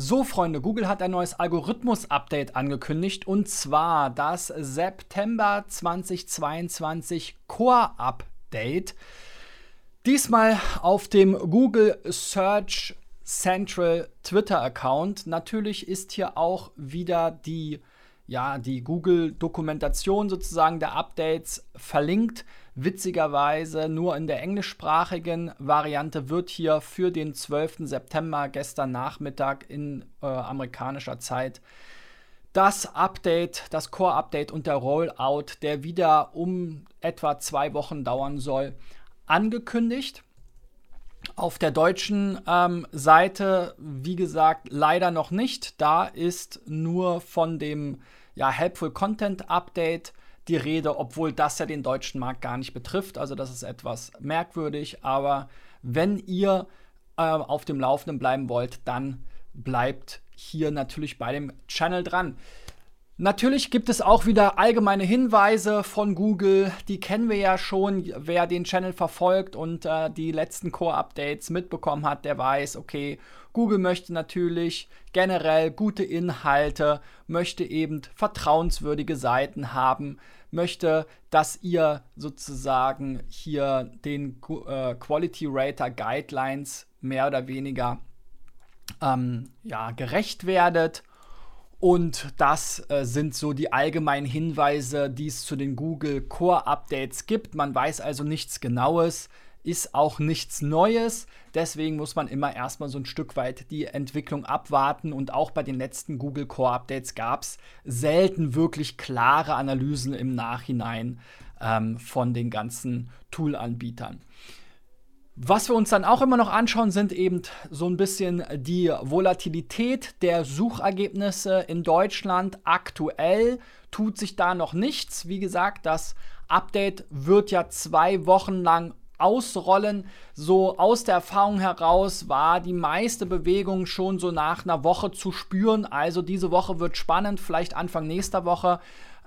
So, Freunde, Google hat ein neues Algorithmus-Update angekündigt und zwar das September 2022 Core-Update. Diesmal auf dem Google Search Central Twitter-Account. Natürlich ist hier auch wieder die ja, die Google-Dokumentation sozusagen der Updates verlinkt. Witzigerweise nur in der englischsprachigen Variante wird hier für den 12. September gestern Nachmittag in äh, amerikanischer Zeit das Update, das Core-Update und der Rollout, der wieder um etwa zwei Wochen dauern soll, angekündigt. Auf der deutschen ähm, Seite, wie gesagt, leider noch nicht. Da ist nur von dem ja, Helpful Content Update die Rede, obwohl das ja den deutschen Markt gar nicht betrifft. Also das ist etwas merkwürdig. Aber wenn ihr äh, auf dem Laufenden bleiben wollt, dann bleibt hier natürlich bei dem Channel dran. Natürlich gibt es auch wieder allgemeine Hinweise von Google, die kennen wir ja schon. Wer den Channel verfolgt und äh, die letzten Core-Updates mitbekommen hat, der weiß, okay, Google möchte natürlich generell gute Inhalte, möchte eben vertrauenswürdige Seiten haben, möchte, dass ihr sozusagen hier den äh, Quality Rater Guidelines mehr oder weniger ähm, ja, gerecht werdet und das äh, sind so die allgemeinen Hinweise, die es zu den Google Core Updates gibt. Man weiß also nichts Genaues, ist auch nichts Neues. Deswegen muss man immer erstmal so ein Stück weit die Entwicklung abwarten. Und auch bei den letzten Google Core Updates gab es selten wirklich klare Analysen im Nachhinein ähm, von den ganzen Tool-Anbietern. Was wir uns dann auch immer noch anschauen, sind eben so ein bisschen die Volatilität der Suchergebnisse in Deutschland. Aktuell tut sich da noch nichts. Wie gesagt, das Update wird ja zwei Wochen lang ausrollen. So aus der Erfahrung heraus war die meiste Bewegung schon so nach einer Woche zu spüren. Also diese Woche wird spannend, vielleicht Anfang nächster Woche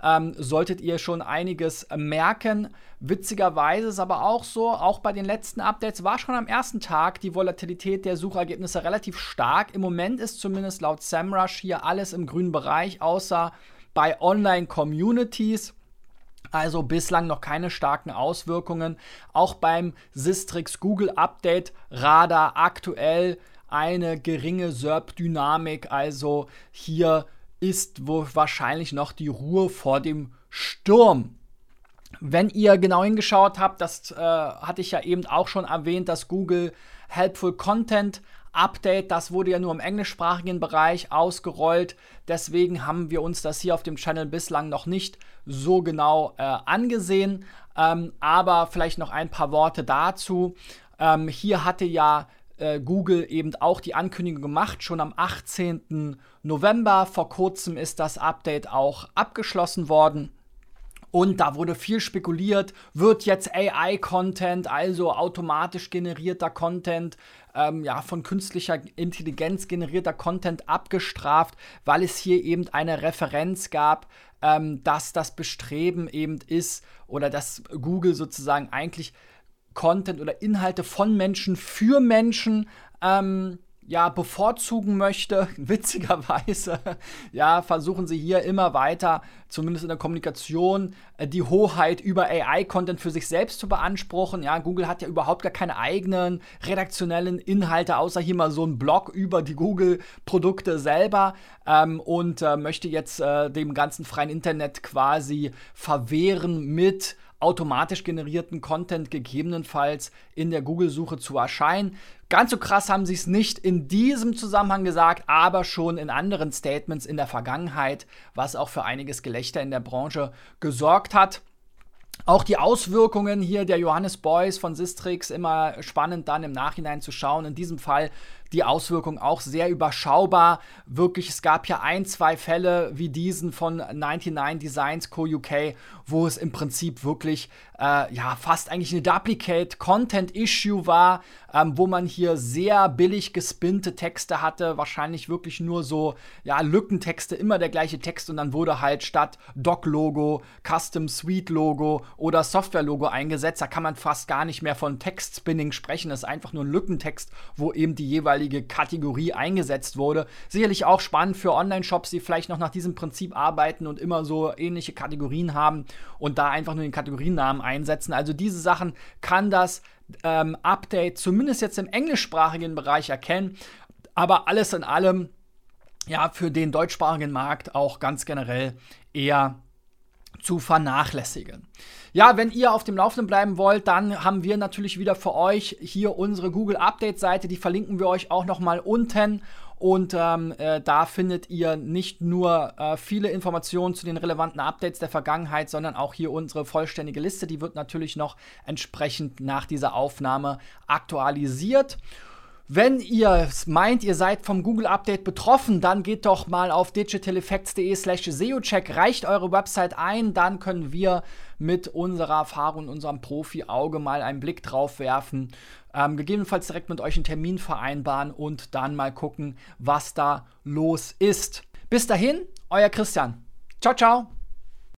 ähm, solltet ihr schon einiges merken. Witzigerweise ist aber auch so, auch bei den letzten Updates war schon am ersten Tag die Volatilität der Suchergebnisse relativ stark. Im Moment ist zumindest laut SEMrush hier alles im grünen Bereich, außer bei Online-Communities. Also bislang noch keine starken Auswirkungen. Auch beim Sistrix Google Update Radar aktuell eine geringe SERP-Dynamik. Also hier ist wahrscheinlich noch die Ruhe vor dem Sturm. Wenn ihr genau hingeschaut habt, das äh, hatte ich ja eben auch schon erwähnt, das Google Helpful Content Update, das wurde ja nur im englischsprachigen Bereich ausgerollt. Deswegen haben wir uns das hier auf dem Channel bislang noch nicht so genau äh, angesehen. Ähm, aber vielleicht noch ein paar Worte dazu. Ähm, hier hatte ja äh, Google eben auch die Ankündigung gemacht, schon am 18. November. Vor kurzem ist das Update auch abgeschlossen worden. Und da wurde viel spekuliert, wird jetzt AI-Content, also automatisch generierter Content, ähm, ja, von künstlicher Intelligenz generierter Content abgestraft, weil es hier eben eine Referenz gab, ähm, dass das Bestreben eben ist oder dass Google sozusagen eigentlich Content oder Inhalte von Menschen für Menschen ähm, ja, bevorzugen möchte. Witzigerweise, ja, versuchen sie hier immer weiter, zumindest in der Kommunikation, äh, die Hoheit über AI-Content für sich selbst zu beanspruchen. Ja, Google hat ja überhaupt gar keine eigenen redaktionellen Inhalte, außer hier mal so ein Blog über die Google-Produkte selber ähm, und äh, möchte jetzt äh, dem ganzen freien Internet quasi verwehren mit automatisch generierten Content gegebenenfalls in der Google-Suche zu erscheinen. Ganz so krass haben sie es nicht in diesem Zusammenhang gesagt, aber schon in anderen Statements in der Vergangenheit, was auch für einiges Gelächter in der Branche gesorgt hat. Auch die Auswirkungen hier der Johannes Beuys von Sistrix immer spannend dann im Nachhinein zu schauen. In diesem Fall die Auswirkungen auch sehr überschaubar. Wirklich, es gab ja ein, zwei Fälle wie diesen von 99 Designs Co. UK, wo es im Prinzip wirklich äh, ja fast eigentlich eine Duplicate Content Issue war, ähm, wo man hier sehr billig gespinnte Texte hatte, wahrscheinlich wirklich nur so ja Lückentexte, immer der gleiche Text und dann wurde halt statt Doc Logo Custom Suite Logo oder Software Logo eingesetzt. Da kann man fast gar nicht mehr von Text Spinning sprechen. Das ist einfach nur ein Lückentext, wo eben die jeweiligen jeweilige Kategorie eingesetzt wurde. Sicherlich auch spannend für Online-Shops, die vielleicht noch nach diesem Prinzip arbeiten und immer so ähnliche Kategorien haben und da einfach nur den Kategoriennamen einsetzen. Also diese Sachen kann das ähm, Update zumindest jetzt im englischsprachigen Bereich erkennen. Aber alles in allem, ja, für den deutschsprachigen Markt auch ganz generell eher zu vernachlässigen. Ja, wenn ihr auf dem Laufenden bleiben wollt, dann haben wir natürlich wieder für euch hier unsere Google Update Seite. Die verlinken wir euch auch nochmal unten. Und ähm, äh, da findet ihr nicht nur äh, viele Informationen zu den relevanten Updates der Vergangenheit, sondern auch hier unsere vollständige Liste. Die wird natürlich noch entsprechend nach dieser Aufnahme aktualisiert. Wenn ihr meint, ihr seid vom Google Update betroffen, dann geht doch mal auf digitaleffects.de slash SEOcheck, reicht eure Website ein, dann können wir mit unserer Erfahrung, unserem Profi-Auge mal einen Blick drauf werfen, ähm, gegebenenfalls direkt mit euch einen Termin vereinbaren und dann mal gucken, was da los ist. Bis dahin, euer Christian. Ciao, ciao.